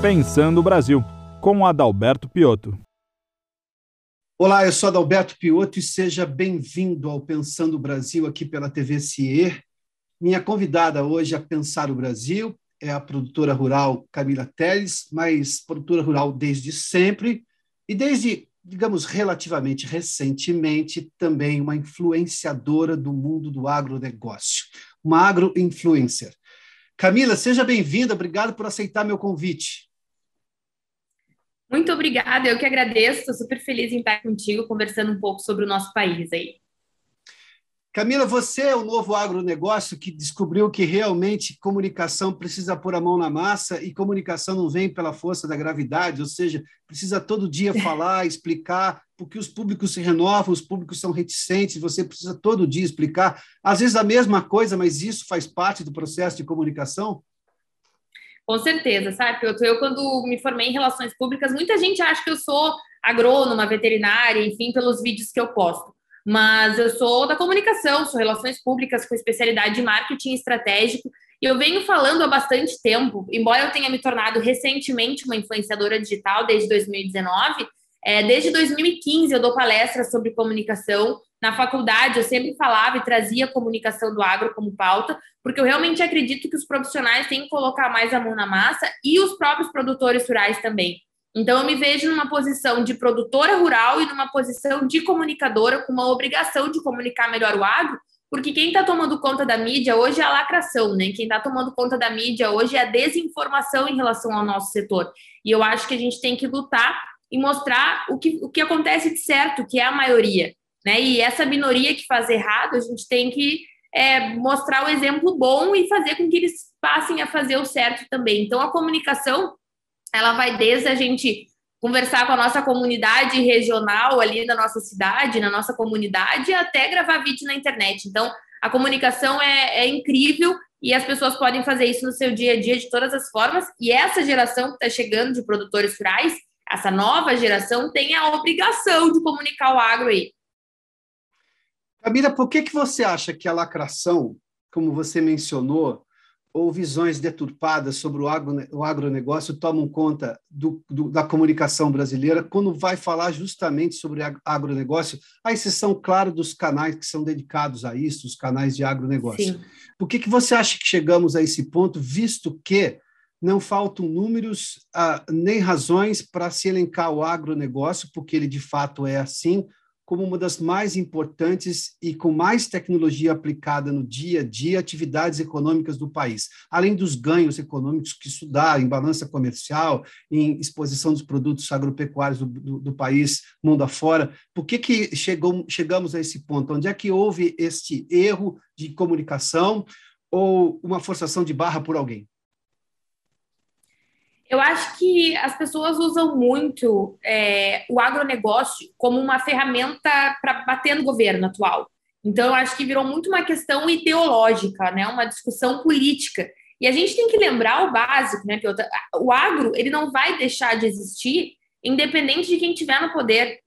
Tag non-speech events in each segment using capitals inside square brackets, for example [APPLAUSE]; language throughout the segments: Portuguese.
Pensando o Brasil, com Adalberto Piotto. Olá, eu sou Adalberto Piotto e seja bem-vindo ao Pensando o Brasil aqui pela TV CIE. Minha convidada hoje a Pensar o Brasil é a produtora rural Camila Teles, mas produtora rural desde sempre e desde, digamos, relativamente recentemente, também uma influenciadora do mundo do agronegócio, uma agro-influencer. Camila, seja bem-vinda, obrigado por aceitar meu convite. Muito obrigada, eu que agradeço, estou super feliz em estar contigo, conversando um pouco sobre o nosso país aí. Camila, você é o novo agronegócio que descobriu que realmente comunicação precisa pôr a mão na massa e comunicação não vem pela força da gravidade, ou seja, precisa todo dia [LAUGHS] falar, explicar, porque os públicos se renovam, os públicos são reticentes, você precisa todo dia explicar. Às vezes a mesma coisa, mas isso faz parte do processo de comunicação? Com certeza, sabe, Eu, eu, quando me formei em relações públicas, muita gente acha que eu sou agrônoma, veterinária, enfim, pelos vídeos que eu posto. Mas eu sou da comunicação, sou relações públicas com especialidade em marketing estratégico, e eu venho falando há bastante tempo, embora eu tenha me tornado recentemente uma influenciadora digital desde 2019, é, desde 2015 eu dou palestras sobre comunicação, na faculdade, eu sempre falava e trazia a comunicação do agro como pauta, porque eu realmente acredito que os profissionais têm que colocar mais a mão na massa e os próprios produtores rurais também. Então, eu me vejo numa posição de produtora rural e numa posição de comunicadora, com uma obrigação de comunicar melhor o agro, porque quem está tomando conta da mídia hoje é a lacração, né? Quem está tomando conta da mídia hoje é a desinformação em relação ao nosso setor. E eu acho que a gente tem que lutar e mostrar o que, o que acontece de certo, que é a maioria. Né? E essa minoria que faz errado, a gente tem que é, mostrar o exemplo bom e fazer com que eles passem a fazer o certo também. Então, a comunicação, ela vai desde a gente conversar com a nossa comunidade regional ali da nossa cidade, na nossa comunidade, até gravar vídeo na internet. Então, a comunicação é, é incrível e as pessoas podem fazer isso no seu dia a dia de todas as formas. E essa geração que está chegando de produtores rurais, essa nova geração, tem a obrigação de comunicar o agro aí. Camila, por que, que você acha que a lacração, como você mencionou, ou visões deturpadas sobre o, agro, o agronegócio tomam conta do, do, da comunicação brasileira quando vai falar justamente sobre agronegócio, a exceção, claro, dos canais que são dedicados a isso, os canais de agronegócio. Sim. Por que, que você acha que chegamos a esse ponto, visto que não faltam números ah, nem razões para se elencar o agronegócio, porque ele de fato é assim, como uma das mais importantes e com mais tecnologia aplicada no dia a dia atividades econômicas do país, além dos ganhos econômicos que isso dá em balança comercial, em exposição dos produtos agropecuários do, do, do país mundo afora. Por que, que chegou, chegamos a esse ponto? Onde é que houve este erro de comunicação ou uma forçação de barra por alguém? Eu acho que as pessoas usam muito é, o agronegócio como uma ferramenta para bater no governo atual. Então, eu acho que virou muito uma questão ideológica, né? uma discussão política. E a gente tem que lembrar o básico, né, Piotr? O agro ele não vai deixar de existir independente de quem estiver no poder.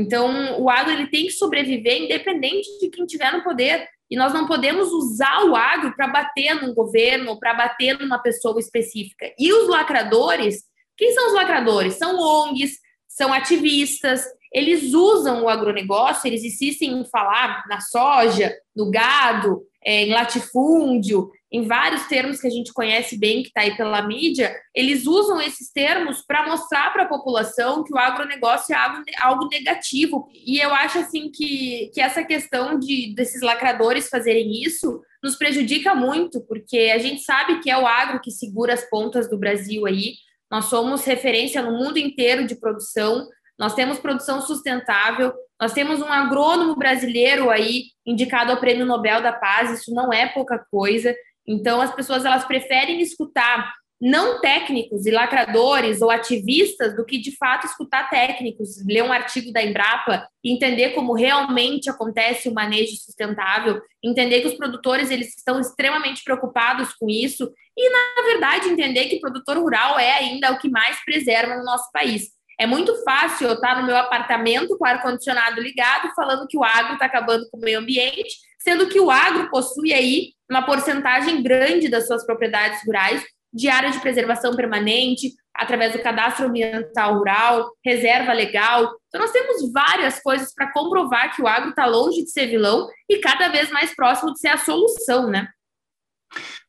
Então, o agro ele tem que sobreviver independente de quem estiver no poder. E nós não podemos usar o agro para bater num governo, para bater numa pessoa específica. E os lacradores, quem são os lacradores? São ONGs, são ativistas, eles usam o agronegócio, eles insistem em falar na soja, no gado, é, em latifúndio, em vários termos que a gente conhece bem, que está aí pela mídia, eles usam esses termos para mostrar para a população que o agronegócio é algo, negativo. E eu acho assim que, que essa questão de desses lacradores fazerem isso nos prejudica muito, porque a gente sabe que é o agro que segura as pontas do Brasil aí. Nós somos referência no mundo inteiro de produção, nós temos produção sustentável, nós temos um agrônomo brasileiro aí indicado ao Prêmio Nobel da Paz, isso não é pouca coisa. Então, as pessoas elas preferem escutar não técnicos e lacradores ou ativistas do que de fato escutar técnicos, ler um artigo da Embrapa entender como realmente acontece o manejo sustentável, entender que os produtores eles estão extremamente preocupados com isso e na verdade entender que o produtor rural é ainda o que mais preserva no nosso país. É muito fácil eu estar no meu apartamento com ar condicionado ligado falando que o agro está acabando com o meio ambiente, sendo que o agro possui aí uma porcentagem grande das suas propriedades rurais de área de preservação permanente, através do cadastro ambiental rural, reserva legal. Então, nós temos várias coisas para comprovar que o agro está longe de ser vilão e cada vez mais próximo de ser a solução, né?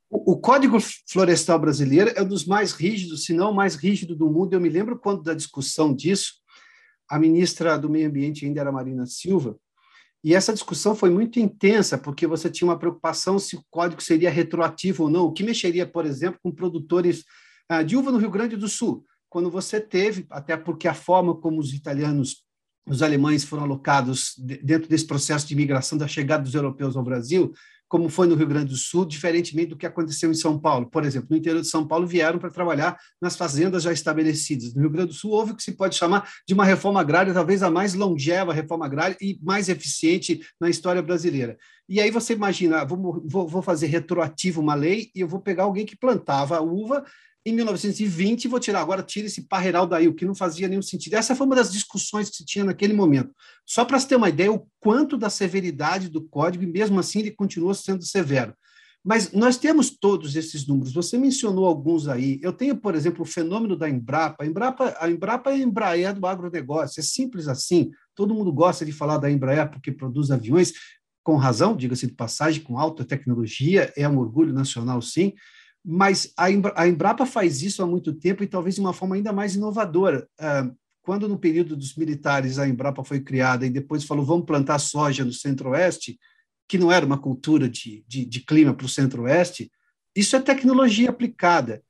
O, Código Florestal Brasileiro é um dos mais rígidos, se não o mais rígido do mundo. Eu me lembro quando da discussão disso, a ministra do Meio Ambiente ainda era Marina Silva, e essa discussão foi muito intensa, porque você tinha uma preocupação se o código seria retroativo ou não, o que mexeria, por exemplo, com produtores ah, de uva no Rio Grande do Sul, quando você teve, até porque a forma como os italianos, os alemães foram alocados dentro desse processo de imigração da chegada dos europeus ao Brasil, como foi no Rio Grande do Sul, diferentemente do que aconteceu em São Paulo. Por exemplo, no interior de São Paulo vieram para trabalhar nas fazendas já estabelecidas. No Rio Grande do Sul houve o que se pode chamar de uma reforma agrária, talvez a mais longeva reforma agrária e mais eficiente na história brasileira. E aí você imagina, vou, vou fazer retroativo uma lei e eu vou pegar alguém que plantava uva em 1920 vou tirar, agora tira esse parreiral daí, o que não fazia nenhum sentido. Essa foi uma das discussões que se tinha naquele momento. Só para se ter uma ideia, o quanto da severidade do código, e mesmo assim ele continua sendo severo. Mas nós temos todos esses números, você mencionou alguns aí. Eu tenho, por exemplo, o fenômeno da Embrapa. A Embrapa, a Embrapa é a Embraer do agronegócio, é simples assim. Todo mundo gosta de falar da Embraer porque produz aviões, com razão, diga-se de passagem, com alta tecnologia, é um orgulho nacional, sim mas a, Embrapa faz isso há muito tempo e talvez de uma forma ainda mais inovadora. Ah, quando no período dos militares a Embrapa foi criada e depois falou vamos plantar soja no Centro-Oeste, que não era uma cultura de, de, de clima para o Centro-Oeste, isso é tecnologia aplicada.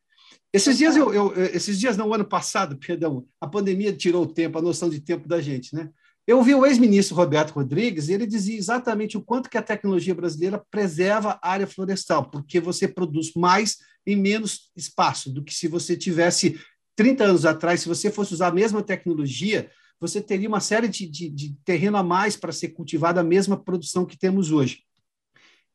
Esses dias, eu, eu, esses dias, não, ano passado, [LAUGHS] perdão, a pandemia tirou o tempo, a noção de tempo da gente, né? Eu ouvi o ex-ministro Roberto Rodrigues e ele dizia exatamente o quanto que a tecnologia brasileira preserva a área florestal, porque você produz mais em menos espaço do que se você tivesse 30 anos atrás, se você fosse usar a mesma tecnologia, você teria uma série de, de, de terreno a mais para ser cultivado a mesma produção que temos hoje.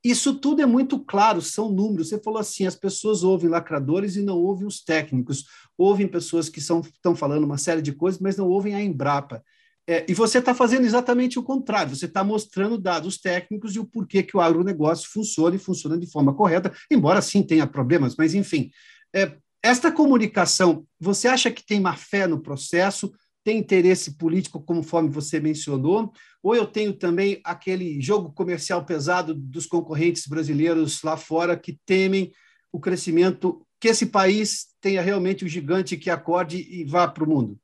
Isso tudo é muito claro, são números. Você falou assim: as pessoas ouvem lacradores e não ouvem os técnicos, ouvem pessoas que estão falando uma série de coisas, mas não ouvem a Embrapa. É, e você está fazendo exatamente o contrário, você está mostrando dados técnicos e o porquê que o agronegócio funciona e funciona de forma correta, embora sim tenha problemas, mas enfim. É, esta comunicação, você acha que tem má fé no processo, tem interesse político, conforme você mencionou, ou eu tenho também aquele jogo comercial pesado dos concorrentes brasileiros lá fora que temem o crescimento, que esse país tenha realmente o gigante que acorde e vá para o mundo?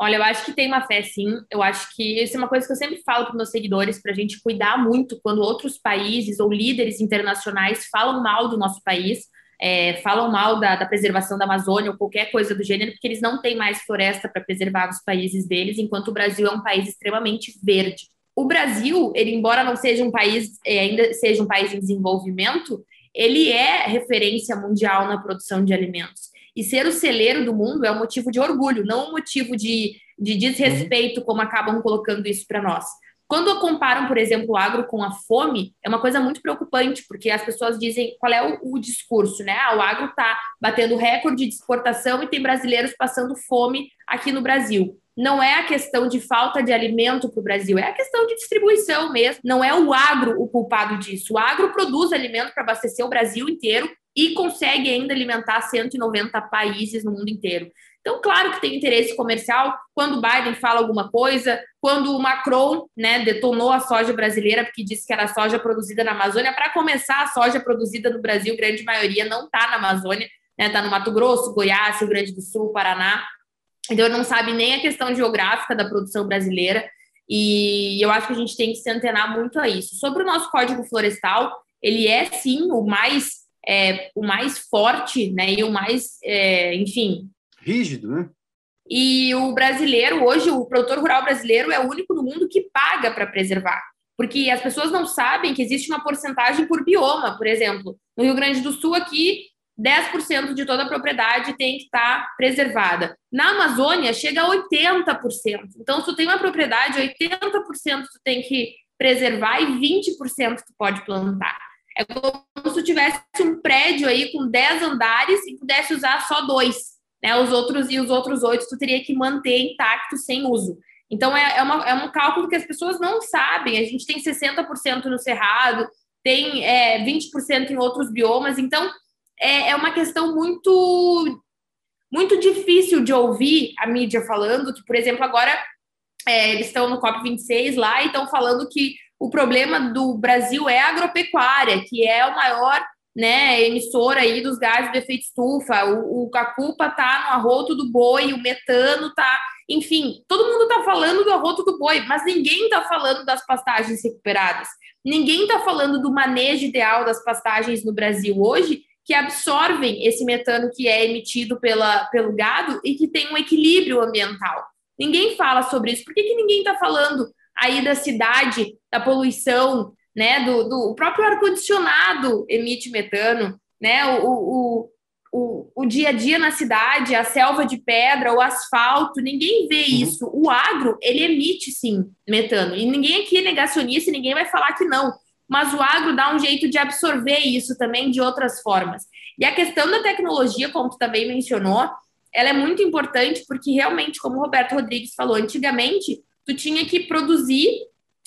Olha, eu acho que tem uma fé, sim. Eu acho que isso é uma coisa que eu sempre falo para meus seguidores, para a gente cuidar muito quando outros países ou líderes internacionais falam mal do nosso país, é, falam mal da, da, preservação da Amazônia ou qualquer coisa do gênero, porque eles não têm mais floresta para preservar nos países deles, enquanto o Brasil é um país extremamente verde. O Brasil, ele embora não seja um país, é, ainda seja um país em desenvolvimento, ele é referência mundial na produção de alimentos. E ser o celeiro do mundo é um motivo de orgulho, não um motivo de, de desrespeito, como acabam colocando isso para nós. Quando comparam, por exemplo, o agro com a fome, é uma coisa muito preocupante, porque as pessoas dizem qual é o, o discurso, né? Ah, o agro está batendo recorde de exportação e tem brasileiros passando fome aqui no Brasil. Não é a questão de falta de alimento para o Brasil, é a questão de distribuição mesmo. Não é o agro o culpado disso. O agro produz alimento para abastecer o Brasil inteiro e consegue ainda alimentar 190 países no mundo inteiro. Então, claro que tem interesse comercial quando o Biden fala alguma coisa, quando o Macron né, detonou a soja brasileira, porque disse que era soja produzida na Amazônia. Para começar, a soja produzida no Brasil, grande maioria, não está na Amazônia, está né, tá no Mato Grosso, Goiás, Rio Grande do Sul, Paraná. Então, não sabe nem a questão geográfica da produção brasileira. E eu acho que a gente tem que se antenar muito a isso. Sobre o nosso Código Florestal, ele é sim o mais é, o mais forte, né? E o mais, é, enfim. Rígido, né? E o brasileiro, hoje, o produtor rural brasileiro é o único no mundo que paga para preservar. Porque as pessoas não sabem que existe uma porcentagem por bioma, por exemplo. No Rio Grande do Sul, aqui, 10% de toda a propriedade tem que estar tá preservada. Na Amazônia, chega a 80%. Então, se tu tem uma propriedade, 80% tu tem que preservar e 20% tu pode plantar. É como se tivesse um prédio aí com 10 andares e pudesse usar só dois, né? Os outros e os outros oito tu teria que manter intacto sem uso. Então é, é, uma, é um cálculo que as pessoas não sabem. A gente tem 60% no cerrado, tem é, 20% em outros biomas, então é, é uma questão muito muito difícil de ouvir a mídia falando que, por exemplo, agora é, eles estão no COP26 lá e estão falando que o problema do Brasil é a agropecuária, que é o maior né, aí dos gases de efeito estufa, o, o a culpa tá no arroto do boi, o metano tá, enfim, todo mundo tá falando do arroto do boi, mas ninguém tá falando das pastagens recuperadas. Ninguém tá falando do manejo ideal das pastagens no Brasil hoje, que absorvem esse metano que é emitido pela, pelo gado e que tem um equilíbrio ambiental. Ninguém fala sobre isso. Por que, que ninguém está falando aí da cidade, da poluição, né? Do, do o próprio ar-condicionado emite metano, né? O, o, o, o dia a dia na cidade, a selva de pedra, o asfalto, ninguém vê uhum. isso. O agro, ele emite sim metano. E ninguém aqui é negacionista, ninguém vai falar que não mas o agro dá um jeito de absorver isso também de outras formas. E a questão da tecnologia, como tu também mencionou, ela é muito importante porque realmente, como o Roberto Rodrigues falou, antigamente tu tinha que produzir,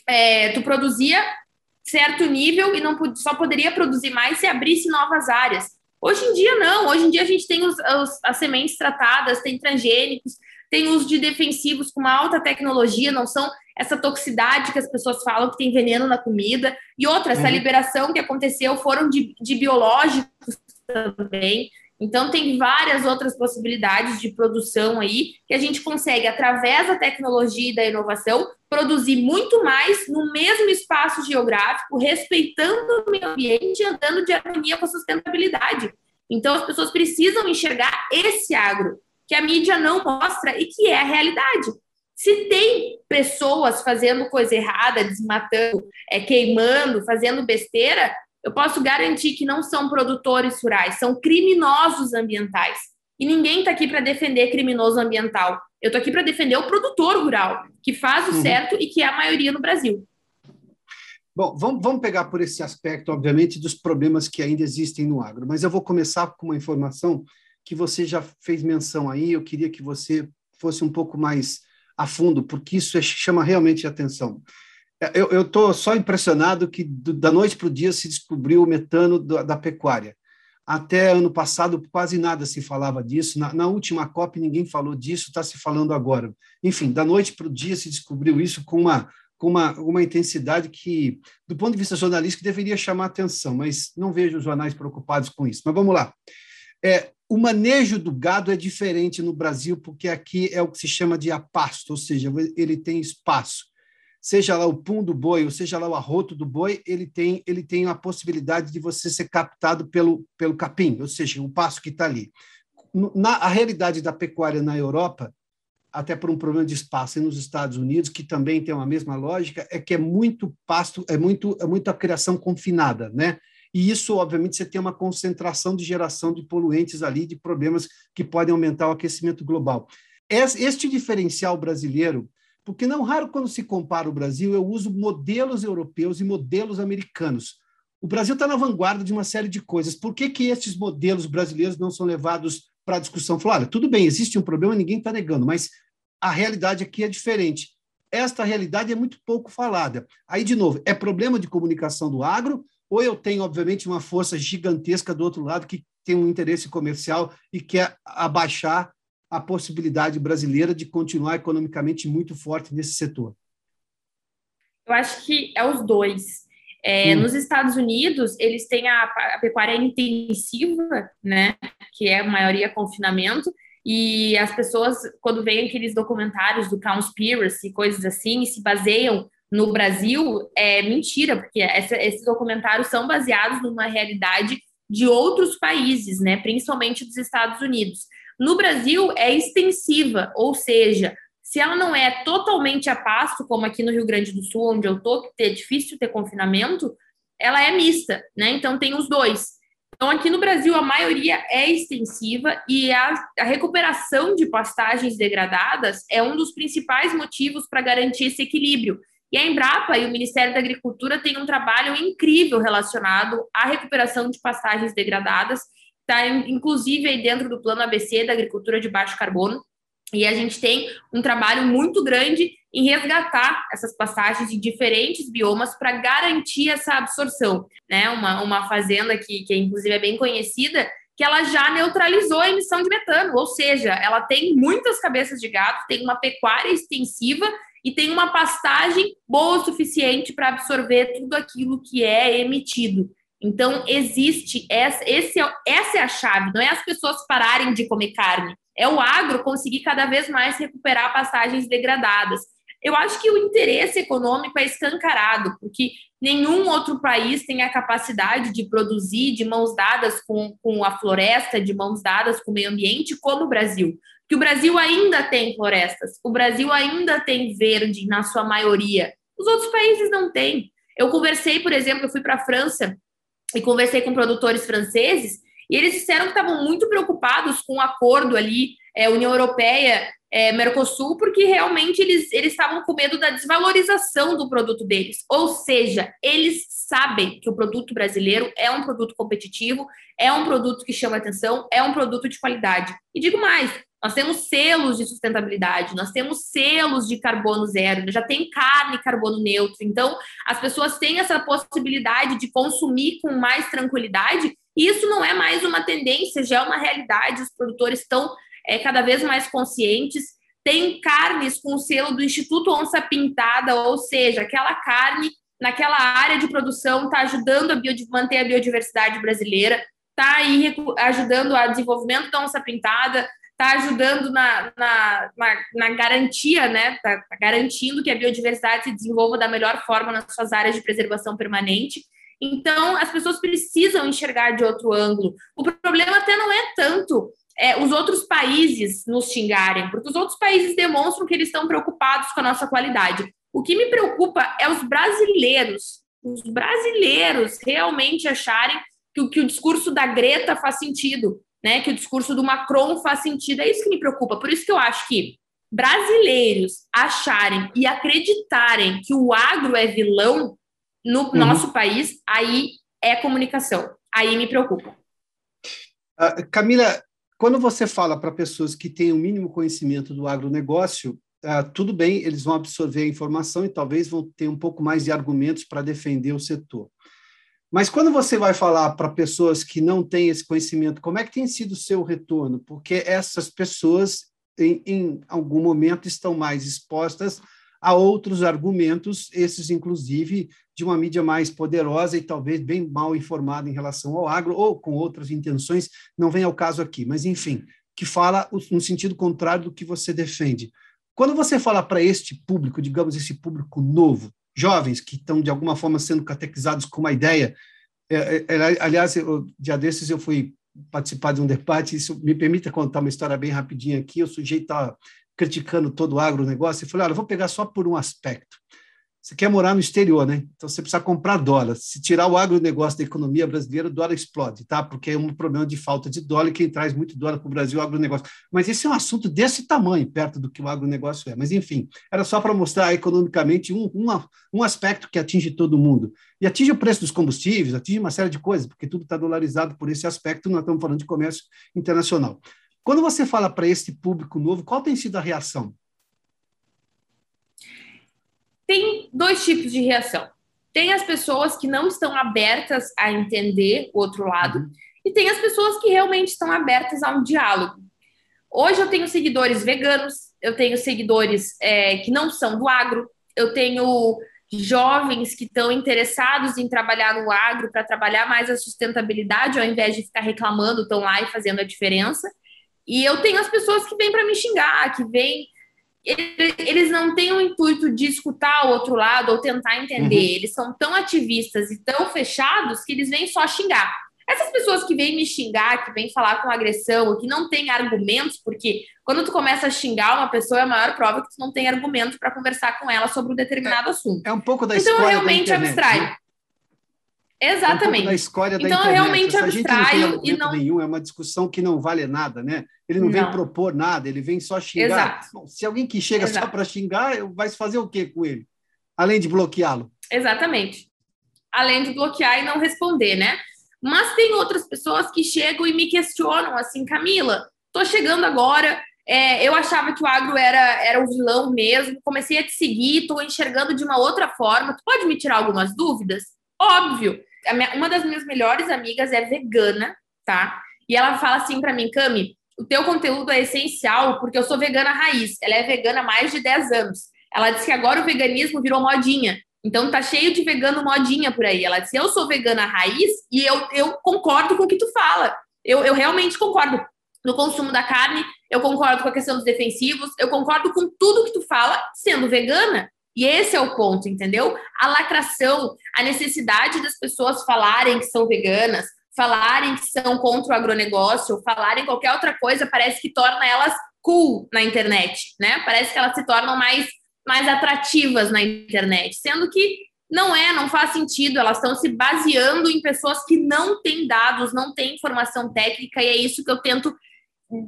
é, tu produzia certo nível e não só poderia produzir mais se abrisse novas áreas. Hoje em dia não, hoje em dia a gente tem os, os, as sementes tratadas, tem transgênicos, tem uso de defensivos com uma alta tecnologia, não são essa toxicidade que as pessoas falam que tem veneno na comida. E outra, essa uhum. liberação que aconteceu foram de, de biológicos também. Então, tem várias outras possibilidades de produção aí que a gente consegue, através da tecnologia e da inovação, produzir muito mais no mesmo espaço geográfico, respeitando o meio ambiente e andando de harmonia com a sustentabilidade. Então, as pessoas precisam enxergar esse agro, que a mídia não mostra e que é a realidade. Se tem pessoas fazendo coisa errada, desmatando, é, queimando, fazendo besteira, eu posso garantir que não são produtores rurais, são criminosos ambientais. E ninguém está aqui para defender criminoso ambiental. Eu estou aqui para defender o produtor rural, que faz o uhum. certo e que é a maioria no Brasil. Bom, vamos, vamos pegar por esse aspecto, obviamente, dos problemas que ainda existem no agro, mas eu vou começar com uma informação que você já fez menção aí, eu queria que você fosse um pouco mais a fundo, porque isso é, chama realmente atenção. Eu estou só impressionado que do, da noite para o dia se descobriu o metano da, da, pecuária. Até ano passado quase nada se falava disso. Na, na última COP ninguém falou disso, está se falando agora. Enfim, da noite para o dia se descobriu isso com uma, com uma, uma intensidade que, do ponto de vista jornalístico, deveria chamar atenção, mas não vejo os jornais preocupados com isso. Mas vamos lá. É, o manejo do gado é diferente no Brasil, porque aqui é o que se chama de apasto, ou seja, ele tem espaço. Seja lá o pum do boi, ou seja lá o arroto do boi, ele tem, ele tem a possibilidade de você ser captado pelo, pelo capim, ou seja, o pasto que está ali. Na, a realidade da pecuária na Europa, até por um problema de espaço, e nos Estados Unidos, que também tem uma mesma lógica, é que é muito pasto, é muito é muita criação confinada, né? E isso, obviamente, você tem uma concentração de geração de poluentes ali, de problemas que podem aumentar o aquecimento global. Este diferencial brasileiro, porque não raro quando se compara o Brasil, eu uso modelos europeus e modelos americanos. O Brasil está na vanguarda de uma série de coisas. Por que, que estes modelos brasileiros não são levados para a discussão? Falar, olha, tudo bem, existe um problema, ninguém está negando, mas a realidade aqui é diferente. Esta realidade é muito pouco falada. Aí, de novo, é problema de comunicação do agro ou eu tenho, obviamente, uma força gigantesca do outro lado que tem um interesse comercial e quer abaixar a possibilidade brasileira de continuar economicamente muito forte nesse setor? Eu acho que é os dois. É. Nos Estados Unidos, eles têm a, a, pecuária intensiva, né, que é a maioria confinamento, e as pessoas, quando veem aqueles documentários do Conspiracy e coisas assim, se baseiam no Brasil é mentira, porque essa, esses documentários são baseados numa realidade de outros países, né, principalmente dos Estados Unidos. No Brasil é extensiva, ou seja, se ela não é totalmente a pasto, como aqui no Rio Grande do Sul, onde eu tô, que é difícil ter confinamento, ela é mista, né? Então tem os dois. Então aqui no Brasil a maioria é extensiva e a, a recuperação de pastagens degradadas é um dos principais motivos para garantir esse equilíbrio. E a Embrapa e o Ministério da Agricultura têm um trabalho incrível relacionado à recuperação de pastagens degradadas, está inclusive aí dentro do plano ABC da agricultura de baixo carbono. E a gente tem um trabalho muito grande em resgatar essas pastagens em diferentes biomas para garantir essa absorção. Né? Uma, uma fazenda que, que inclusive é bem conhecida, que ela já neutralizou a emissão de metano, ou seja, ela tem muitas cabeças de gato, tem uma pecuária extensiva e tem uma pastagem boa o suficiente para absorver tudo aquilo que é emitido. Então, existe, essa, esse, é essa é a chave, não é as pessoas pararem de comer carne, é o agro conseguir cada vez mais recuperar pastagens degradadas. Eu acho que o interesse econômico é escancarado, porque nenhum outro país tem a capacidade de produzir de mãos dadas com, com a floresta, de mãos dadas com o meio ambiente, como o Brasil. Que o Brasil ainda tem florestas, o Brasil ainda tem verde na sua maioria. Os outros países não têm. Eu conversei, por exemplo, eu fui para a França e conversei com produtores franceses e eles disseram que estavam muito preocupados com o acordo ali, é, União Europeia, é, Mercosul, porque realmente eles, eles estavam com medo da desvalorização do produto deles. Ou seja, eles sabem que o produto brasileiro é um produto competitivo, é um produto que chama atenção, é um produto de qualidade. E digo mais, nós temos selos de sustentabilidade, nós temos selos de carbono zero, já tem carne carbono neutro. Então, as pessoas têm essa possibilidade de consumir com mais tranquilidade. E isso não é mais uma tendência, já é uma realidade. Os produtores estão é, cada vez mais conscientes. Tem carnes com o selo do Instituto Onça Pintada, ou seja, aquela carne naquela área de produção está ajudando a manter a biodiversidade brasileira, está aí ajudando a desenvolvimento da onça pintada, está ajudando na, na, na, na, garantia, né? Está tá garantindo que a biodiversidade se desenvolva da melhor forma nas suas áreas de preservação permanente. Então, as pessoas precisam enxergar de outro ângulo. O problema até não é tanto é, os outros países nos xingarem, porque os outros países demonstram que eles estão preocupados com a nossa qualidade. O que me preocupa é os brasileiros, os brasileiros realmente acharem que, que o discurso da Greta faz sentido, né? Que o discurso do Macron faz sentido. É isso que me preocupa. Por isso que eu acho que brasileiros acharem e acreditarem que o agro é vilão no uhum. nosso país, aí é comunicação. Aí me preocupa. Uh, Camila, quando você fala para pessoas que têm o mínimo conhecimento do agronegócio, uh, tudo bem, eles vão absorver a informação e talvez vão ter um pouco mais de argumentos para defender o setor. Mas quando você vai falar para pessoas que não têm esse conhecimento, como é que tem sido o seu retorno? Porque essas pessoas, em, em algum momento, estão mais expostas a outros argumentos, esses, inclusive, de uma mídia mais poderosa e talvez bem mal informada em relação ao agro, ou com outras intenções, não vem ao caso aqui, mas, enfim, que fala no sentido contrário do que você defende. Quando você fala para este público, digamos, esse público novo, jovens que estão, de alguma forma, sendo catequizados com uma ideia. É, é, é aliás, eu, dia desses eu fui participar de um debate, isso me permite contar uma história bem rapidinha aqui, o sujeito estava criticando todo o agronegócio, e falei, olha, eu vou pegar só por um aspecto. Você quer morar no exterior, né? Então você precisa comprar dólar. Se tirar o agronegócio da economia brasileira, o dólar explode, tá? Porque é um problema de falta de dólar e quem traz muito dólar para o Brasil é o agronegócio. Mas esse é um assunto desse tamanho, perto do que o agronegócio é. Mas, enfim, era só para mostrar economicamente um, um, um aspecto que atinge todo mundo. E atinge o preço dos combustíveis, atinge uma série de coisas, porque tudo está dolarizado por esse aspecto, nós estamos falando de comércio internacional. Quando você fala para esse público novo, qual tem sido a reação? Tem dois tipos de reação. Tem as pessoas que não estão abertas a entender o outro lado, uhum. e tem as pessoas que realmente estão abertas a um diálogo. Hoje eu tenho seguidores veganos, eu tenho seguidores é, que não são do agro, eu tenho jovens que estão interessados em trabalhar no agro para trabalhar mais a sustentabilidade, ao invés de ficar reclamando, estão lá e fazendo a diferença. E eu tenho as pessoas que vêm para me xingar, que vêm eles não têm o intuito de escutar o outro lado ou tentar entender. Uhum. Eles são tão ativistas e tão fechados que eles vêm só xingar. Essas pessoas que vêm me xingar, que vêm falar com agressão, que não têm argumentos, porque quando tu começa a xingar uma pessoa, é a maior prova que tu não tem argumento para conversar com ela sobre um determinado é, assunto. É um pouco da Então, realmente abstrai. Exatamente. É um da da então, internet. realmente Essa abstraio e não. Nenhum, é uma discussão que não vale nada, né? Ele não, não. vem propor nada, ele vem só xingar. Bom, se alguém que chega Exato. só para xingar, vai fazer o que com ele? Além de bloqueá-lo. Exatamente. Além de bloquear e não responder, né? Mas tem outras pessoas que chegam e me questionam assim, Camila, tô chegando agora, é, eu achava que o agro era, era o vilão mesmo, comecei a te seguir, tô enxergando de uma outra forma. Tu pode me tirar algumas dúvidas? Óbvio. Minha, uma das minhas melhores amigas é vegana, tá? E ela fala assim para mim, Cami, o teu conteúdo é essencial porque eu sou vegana raiz. Ela é vegana há mais de 10 anos. Ela disse que agora o veganismo virou modinha. Então tá cheio de vegano modinha por aí. Ela disse: Eu sou vegana raiz e eu, eu concordo com o que tu fala. Eu, eu realmente concordo no consumo da carne, eu concordo com a questão dos defensivos, eu concordo com tudo que tu fala sendo vegana. E esse é o ponto, entendeu? A lacração, a necessidade das pessoas falarem que são veganas, falarem que são contra o agronegócio, falarem qualquer outra coisa, parece que torna elas cool na internet, né? Parece que elas se tornam mais, mais atrativas na internet, sendo que não é, não faz sentido, elas estão se baseando em pessoas que não têm dados, não têm informação técnica, e é isso que eu tento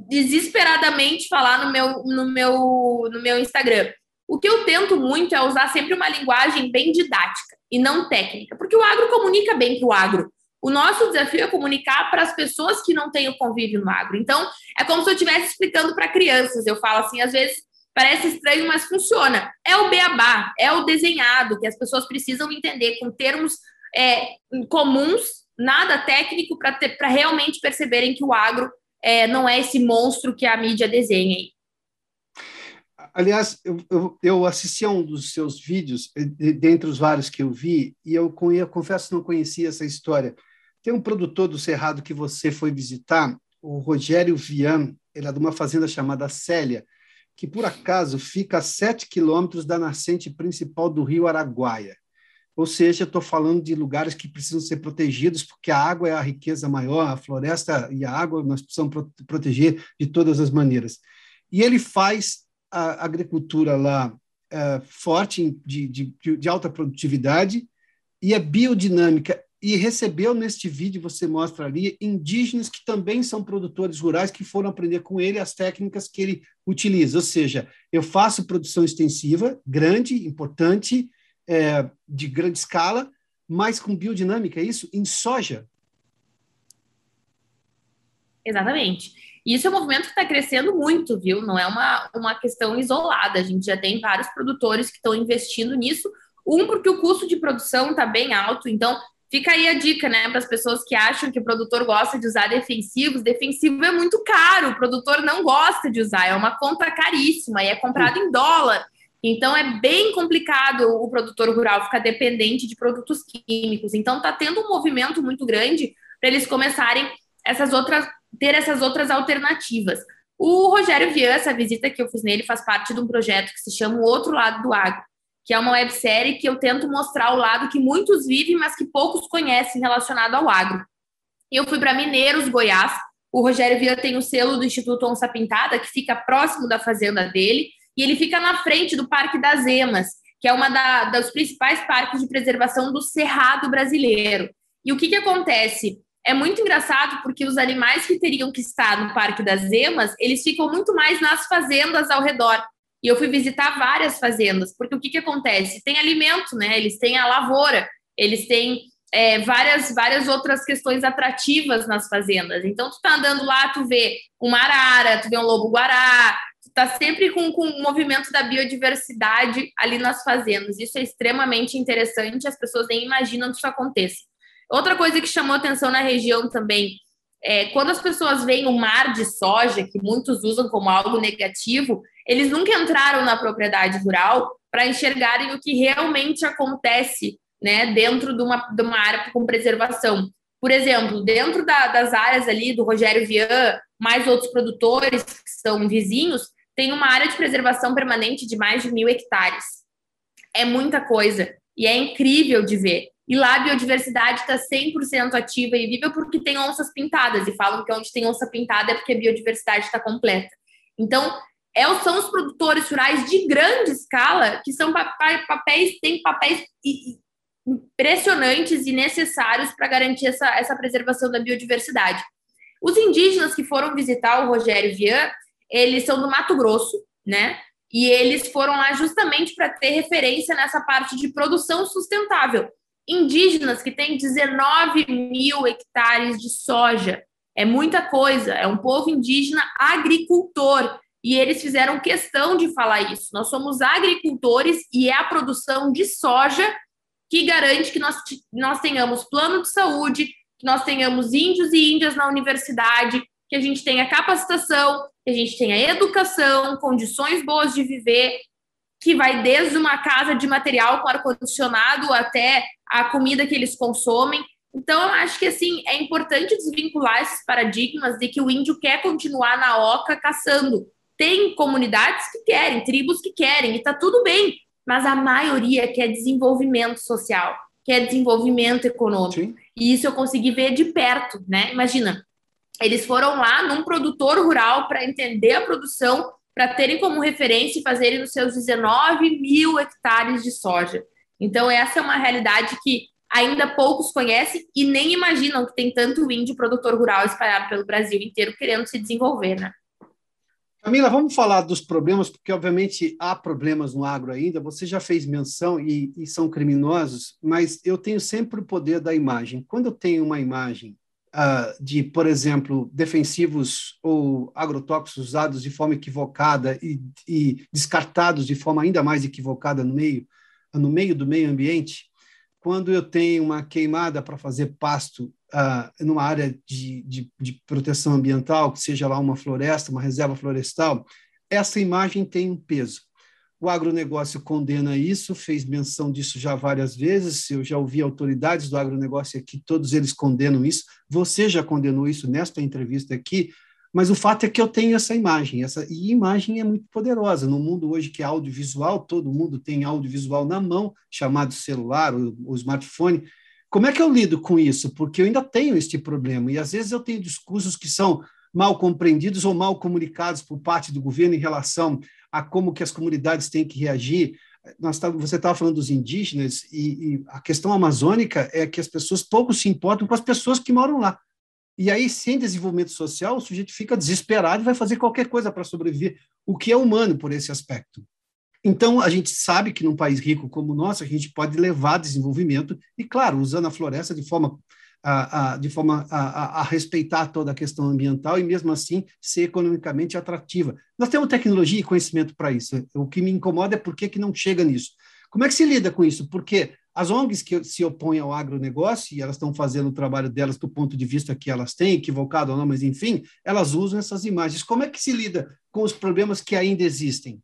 desesperadamente falar no meu, no meu, no meu Instagram. O que eu tento muito é usar sempre uma linguagem bem didática e não técnica, porque o agro comunica bem para o agro. O nosso desafio é comunicar para as pessoas que não têm o convívio no agro. Então, é como se eu estivesse explicando para crianças. Eu falo assim, às vezes parece estranho, mas funciona. É o beabá, é o desenhado que as pessoas precisam entender com termos é, comuns, nada técnico, para realmente perceberem que o agro é, não é esse monstro que a mídia desenha. Aliás, eu, eu, eu, assisti a um dos seus vídeos, dentre os vários que eu vi, e eu, eu confesso que não conhecia essa história. Tem um produtor do Cerrado que você foi visitar, o Rogério Vian, ele é de uma fazenda chamada Célia, que por acaso fica a sete quilômetros da nascente principal do rio Araguaia. Ou seja, estou falando de lugares que precisam ser protegidos, porque a água é a riqueza maior, a floresta e a água nós precisamos proteger de todas as maneiras. E ele faz a agricultura lá é, forte, de, de, de alta produtividade, e é biodinâmica. E recebeu neste vídeo, você mostra ali, indígenas que também são produtores rurais que foram aprender com ele as técnicas que ele utiliza. Ou seja, eu faço produção extensiva, grande, importante, é, de grande escala, mas com biodinâmica, é isso? Em soja. Exatamente. E isso é um movimento que está crescendo muito, viu? Não é uma, uma questão isolada. A gente já tem vários produtores que estão investindo nisso. Um, porque o custo de produção está bem alto, então fica aí a dica, né, para as pessoas que acham que o produtor gosta de usar defensivos. Defensivo é muito caro, o produtor não gosta de usar, é uma conta caríssima e é comprado em dólar. Então é bem complicado o produtor rural ficar dependente de produtos químicos. Então está tendo um movimento muito grande para eles começarem essas outras ter essas outras alternativas. O Rogério Vian, essa visita que eu fiz nele, faz parte de um projeto que se chama O Outro Lado do Agro, que é uma websérie que eu tento mostrar o lado que muitos vivem, mas que poucos conhecem relacionado ao agro. Eu fui para Mineiros, Goiás. O Rogério Vian tem o selo do Instituto Onça Pintada, que fica próximo da fazenda dele e ele fica na frente do Parque das Emas, que é uma da, dos principais parques de preservação do Cerrado brasileiro. E o que, que acontece? É muito engraçado porque os animais que teriam que estar no Parque das Emas, eles ficam muito mais nas fazendas ao redor. E eu fui visitar várias fazendas, porque o que, que acontece? Tem alimento, né? Eles têm a lavoura, eles têm é, várias, várias outras questões atrativas nas fazendas. Então, tu tá andando lá, tu vê uma arara, tu vê um lobo-guará, está sempre com, com o movimento da biodiversidade ali nas fazendas. Isso é extremamente interessante, as pessoas nem imaginam que isso aconteça. Outra coisa que chamou atenção na região também é quando as pessoas veem o mar de soja, que muitos usam como algo negativo, eles nunca entraram na propriedade rural para enxergarem o que realmente acontece né, dentro de uma, de uma área com preservação. Por exemplo, dentro da, das áreas ali do Rogério Vian, mais outros produtores que são vizinhos, tem uma área de preservação permanente de mais de mil hectares. É muita coisa e é incrível de ver. E lá a biodiversidade está 100% ativa e viva porque tem onças pintadas. E falam que onde tem onça pintada é porque a biodiversidade está completa. Então, é, são os produtores rurais de grande escala que são papéis, têm papéis impressionantes e necessários para garantir essa, essa preservação da biodiversidade. Os indígenas que foram visitar o Rogério Vian, eles são do Mato Grosso, né? E eles foram lá justamente para ter referência nessa parte de produção sustentável. Indígenas que têm 19 mil hectares de soja. É muita coisa. É um povo indígena agricultor. E eles fizeram questão de falar isso. Nós somos agricultores e é a produção de soja que garante que nós, nós tenhamos plano de saúde, que nós tenhamos índios e índias na universidade, que a gente tenha capacitação, que a gente tenha educação, condições boas de viver, que vai desde uma casa de material com ar-condicionado até a comida que eles consomem. Então, eu acho que assim é importante desvincular esses paradigmas de que o índio quer continuar na oca caçando. Tem comunidades que querem, tribos que querem, e está tudo bem, mas a maioria quer desenvolvimento social, quer desenvolvimento econômico. Sim. E isso eu consegui ver de perto, né? Imagina, eles foram lá num produtor rural para entender a produção, para terem como referência e fazerem nos seus 19 mil hectares de soja. Então, essa é uma realidade que ainda poucos conhecem e nem imaginam que tem tanto índio produtor rural espalhado pelo Brasil inteiro querendo se desenvolver, né? Camila, vamos falar dos problemas, porque obviamente há problemas no agro ainda. Você já fez menção e, e são criminosos, mas eu tenho sempre o poder da imagem. Quando eu tenho uma imagem uh, de, por exemplo, defensivos ou agrotóxicos usados de forma equivocada e, e, descartados de forma ainda mais equivocada no meio, no meio do meio ambiente, quando eu tenho uma queimada para fazer pasto uh, numa área de, de, de proteção ambiental, que seja lá uma floresta, uma reserva florestal, essa imagem tem um peso. O agronegócio condena isso, fez menção disso já várias vezes. Eu já ouvi autoridades do agronegócio aqui, todos eles condenam isso. Você já condenou isso nesta entrevista aqui, mas o fato é que eu tenho essa imagem, essa e imagem é muito poderosa. No mundo hoje que é audiovisual, todo mundo tem audiovisual na mão, chamado celular, o, o smartphone. Como é que eu lido com isso? Porque eu ainda tenho este problema e às vezes eu tenho discursos que são mal compreendidos ou mal comunicados por parte do governo em relação a como que as comunidades têm que reagir. Nós tá, você estava falando dos indígenas e, e, a questão amazônica é que as pessoas pouco se importam com as pessoas que moram lá. E aí, sem desenvolvimento social, o sujeito fica desesperado e vai fazer qualquer coisa para sobreviver, o que é humano por esse aspecto. Então, a gente sabe que num país rico como o nosso, a gente pode levar desenvolvimento, e claro, usando a floresta de forma a, a, de forma a, a, respeitar toda a questão ambiental e, mesmo assim, ser economicamente atrativa. Nós temos tecnologia e conhecimento para isso. O que me incomoda é por que, que não chega nisso. Como é que se lida com isso? Porque as ONGs que se opõem ao agronegócio, e elas estão fazendo o trabalho delas do ponto de vista que elas têm, equivocado ou não, mas enfim, elas usam essas imagens. Como é que se lida com os problemas que ainda existem?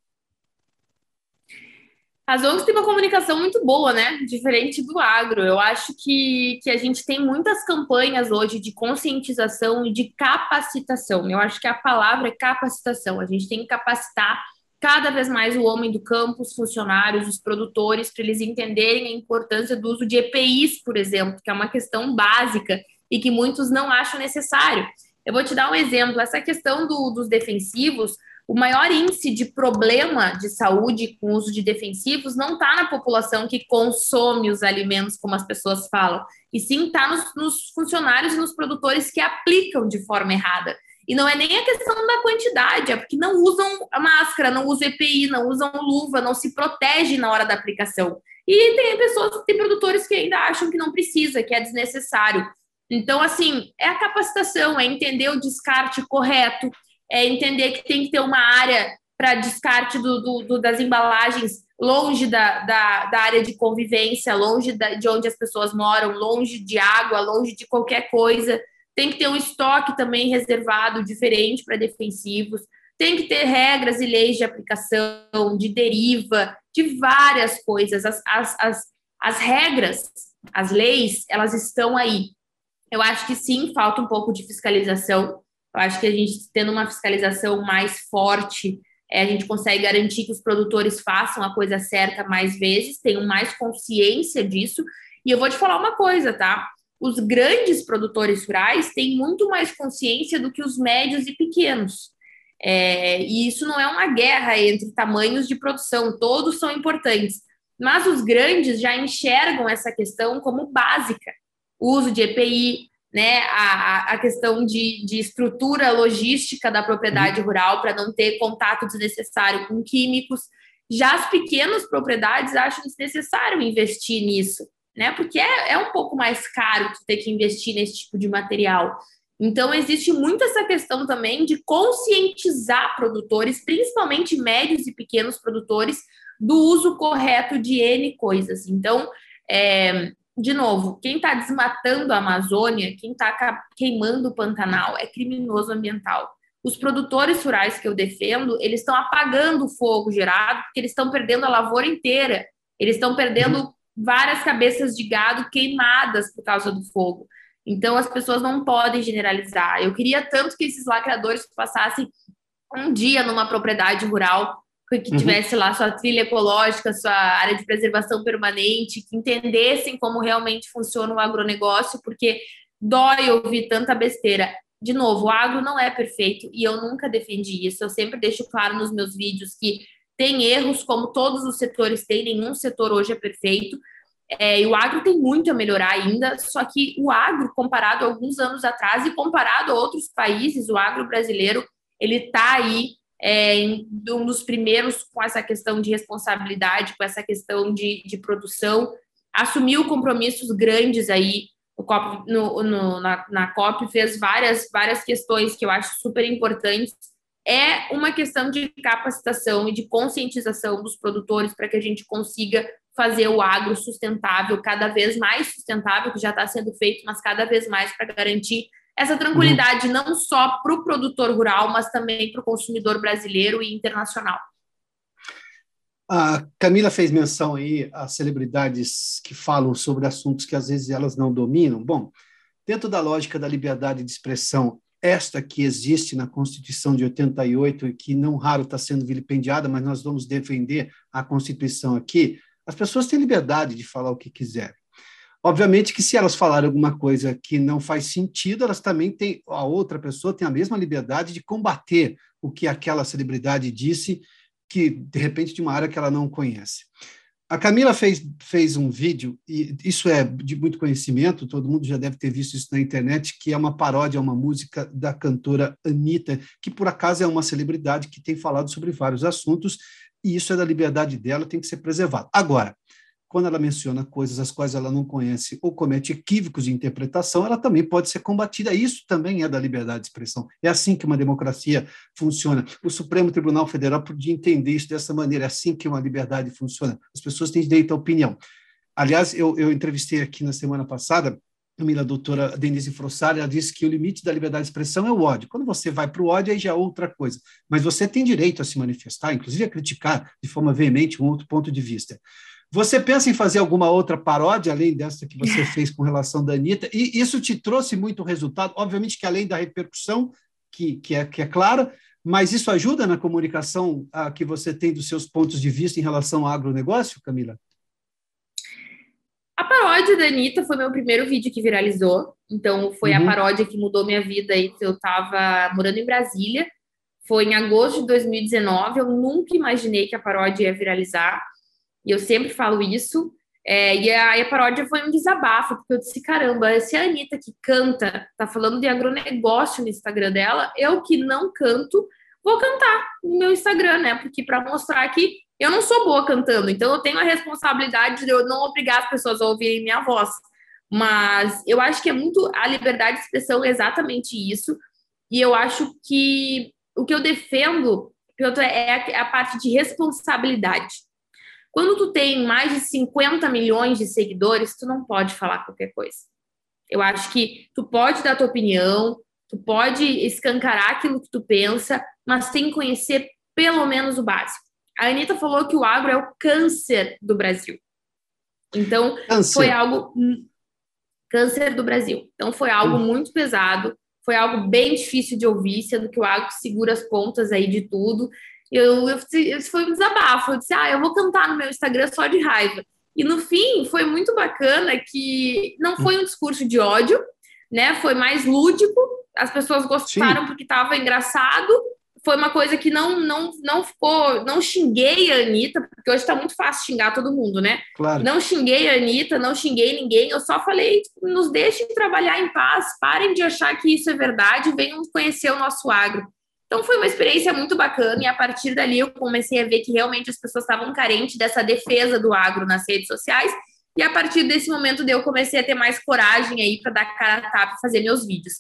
As ONGs têm uma comunicação muito boa, né? Diferente do agro. Eu acho que, que a gente tem muitas campanhas hoje de conscientização e de capacitação. Eu acho que a palavra é capacitação. A gente tem que capacitar cada vez mais o homem do campo, os funcionários, os produtores, para eles entenderem a importância do uso de EPIs, por exemplo, que é uma questão básica e que muitos não acham necessário. Eu vou te dar um exemplo. Essa questão do, dos defensivos o maior índice de problema de saúde com uso de defensivos não está na população que consome os alimentos, como as pessoas falam, e sim está nos, nos, funcionários e nos produtores que aplicam de forma errada. E não é nem a questão da quantidade, é porque não usam a máscara, não usam EPI, não usam luva, não se protegem na hora da aplicação. E tem pessoas, tem produtores que ainda acham que não precisa, que é desnecessário. Então, assim, é a capacitação, é entender o descarte correto, é entender que tem que ter uma área para descarte do, do, do, das embalagens longe da, da, da, área de convivência, longe da, de onde as pessoas moram, longe de água, longe de qualquer coisa. Tem que ter um estoque também reservado, diferente para defensivos. Tem que ter regras e leis de aplicação, de deriva, de várias coisas. As, as, as, as regras, as leis, elas estão aí. Eu acho que sim, falta um pouco de fiscalização eu acho que a gente tendo uma fiscalização mais forte, é, a gente consegue garantir que os produtores façam a coisa certa mais vezes, tenham mais consciência disso. E eu vou te falar uma coisa, tá? Os grandes produtores rurais têm muito mais consciência do que os médios e pequenos. É, e isso não é uma guerra entre tamanhos de produção, todos são importantes. Mas os grandes já enxergam essa questão como básica. Uso de EPI, né, a, a questão de, de estrutura logística da propriedade uhum. rural para não ter contato desnecessário com químicos. Já as pequenas propriedades acham desnecessário investir nisso, né? Porque é, é um pouco mais caro ter que investir nesse tipo de material. Então, existe muito essa questão também de conscientizar produtores, principalmente médios e pequenos produtores, do uso correto de N coisas. Então, é, de novo, quem está desmatando a Amazônia, quem está queimando o Pantanal é criminoso ambiental. Os produtores rurais que eu defendo, eles estão apagando o fogo gerado porque eles estão perdendo a lavoura inteira. Eles estão perdendo várias cabeças de gado queimadas por causa do fogo. Então as pessoas não podem generalizar. Eu queria tanto que esses lacradores passassem um dia numa propriedade rural que uhum. tivesse lá sua trilha ecológica, sua área de preservação permanente, que entendessem como realmente funciona o agronegócio, porque dói ouvir tanta besteira. De novo, o agro não é perfeito e eu nunca defendi isso. Eu sempre deixo claro nos meus vídeos que tem erros, como todos os setores têm, nenhum setor hoje é perfeito. É, e o agro tem muito a melhorar ainda, só que o agro, comparado a alguns anos atrás e comparado a outros países, o agro brasileiro, ele está aí é, um dos primeiros com essa questão de responsabilidade, com essa questão de, de produção, assumiu compromissos grandes aí COP, no, no, na, na COP, fez várias, várias questões que eu acho super importantes. É uma questão de capacitação e de conscientização dos produtores para que a gente consiga fazer o agro sustentável, cada vez mais sustentável, que já está sendo feito, mas cada vez mais para garantir essa tranquilidade uhum. não só para o produtor rural, mas também para o consumidor brasileiro e internacional. A Camila fez menção aí a celebridades que falam sobre assuntos que às vezes elas não dominam. Bom, dentro da lógica da liberdade de expressão, esta que existe na Constituição de 88 e que não raro está sendo vilipendiada, mas nós vamos defender a Constituição aqui, as pessoas têm liberdade de falar o que quiserem. Obviamente que se elas falarem alguma coisa que não faz sentido, elas também têm, a outra pessoa tem a mesma liberdade de combater o que aquela celebridade disse, que de repente de uma área que ela não conhece. A Camila fez, fez um vídeo, e isso é de muito conhecimento, todo mundo já deve ter visto isso na internet, que é uma paródia uma música da cantora Anitta, que por acaso é uma celebridade que tem falado sobre vários assuntos, e isso é da liberdade dela, tem que ser preservado. Agora, quando ela menciona coisas as quais ela não conhece ou comete equívocos de interpretação, ela também pode ser combatida. Isso também é da liberdade de expressão. É assim que uma democracia funciona. O Supremo Tribunal Federal podia entender isso dessa maneira. É assim que uma liberdade funciona. As pessoas têm direito à opinião. Aliás, eu, eu entrevistei aqui na semana passada a doutora Denise Frossari, ela disse que o limite da liberdade de expressão é o ódio. Quando você vai para o ódio, aí já é outra coisa. Mas você tem direito a se manifestar, inclusive a criticar de forma veemente um outro ponto de vista. Você pensa em fazer alguma outra paródia, além dessa que você [LAUGHS] fez com relação da Anitta? E isso te trouxe muito resultado? Obviamente que além da repercussão, que, que, é, que é clara, mas isso ajuda na comunicação a, que você tem dos seus pontos de vista em relação ao agronegócio, Camila? A paródia da Anitta foi meu primeiro vídeo que viralizou. Então, foi uhum. a paródia que mudou minha vida. Eu estava morando em Brasília. Foi em agosto de 2019. Eu nunca imaginei que a paródia ia viralizar. E eu sempre falo isso. É, e aí a paródia foi um desabafo, porque eu disse: caramba, se a Anitta que canta tá falando de agronegócio no Instagram dela, eu que não canto, vou cantar no meu Instagram, né? Porque para mostrar que eu não sou boa cantando, então eu tenho a responsabilidade de eu não obrigar as pessoas a ouvirem minha voz. Mas eu acho que é muito a liberdade de expressão é exatamente isso. E eu acho que o que eu defendo, Piotr, é a parte de responsabilidade. Quando tu tem mais de 50 milhões de seguidores, tu não pode falar qualquer coisa. Eu acho que tu pode dar tua opinião, tu pode escancarar aquilo que tu pensa, mas tem que conhecer pelo menos o básico. A Anitta falou que o agro é o câncer do Brasil. Então, câncer. foi algo. Câncer do Brasil. Então, foi algo hum. muito pesado, foi algo bem difícil de ouvir, sendo que o agro segura as pontas aí de tudo. Eu, eu, isso foi um desabafo. Eu disse, ah, eu vou cantar no meu Instagram só de raiva. E no fim, foi muito bacana que não foi um discurso de ódio, né? Foi mais lúdico. As pessoas gostaram Sim. porque estava engraçado. Foi uma coisa que não, não, não ficou. Não xinguei a Anitta, porque hoje está muito fácil xingar todo mundo, né? Claro. Não xinguei a Anitta, não xinguei ninguém. Eu só falei, tipo, nos deixem trabalhar em paz, parem de achar que isso é verdade, venham conhecer o nosso agro. Então foi uma experiência muito bacana e a partir dali eu comecei a ver que realmente as pessoas estavam carentes dessa defesa do agro nas redes sociais e a partir desse momento eu comecei a ter mais coragem aí para dar cara a tapa e fazer meus vídeos.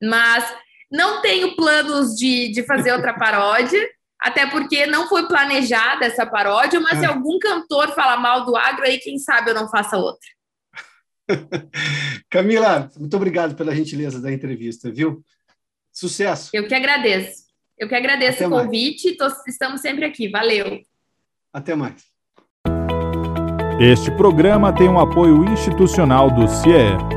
Mas não tenho planos de, de fazer outra [LAUGHS] paródia, até porque não foi planejada essa paródia, mas é. se algum cantor falar mal do agro aí, quem sabe eu não faça outra. [LAUGHS] Camila, muito obrigado pela gentileza da entrevista, viu? Sucesso. Eu que agradeço. Eu que agradeço Até o convite. Tô, estamos sempre aqui. Valeu. Até mais. Este programa tem um apoio institucional do CIE.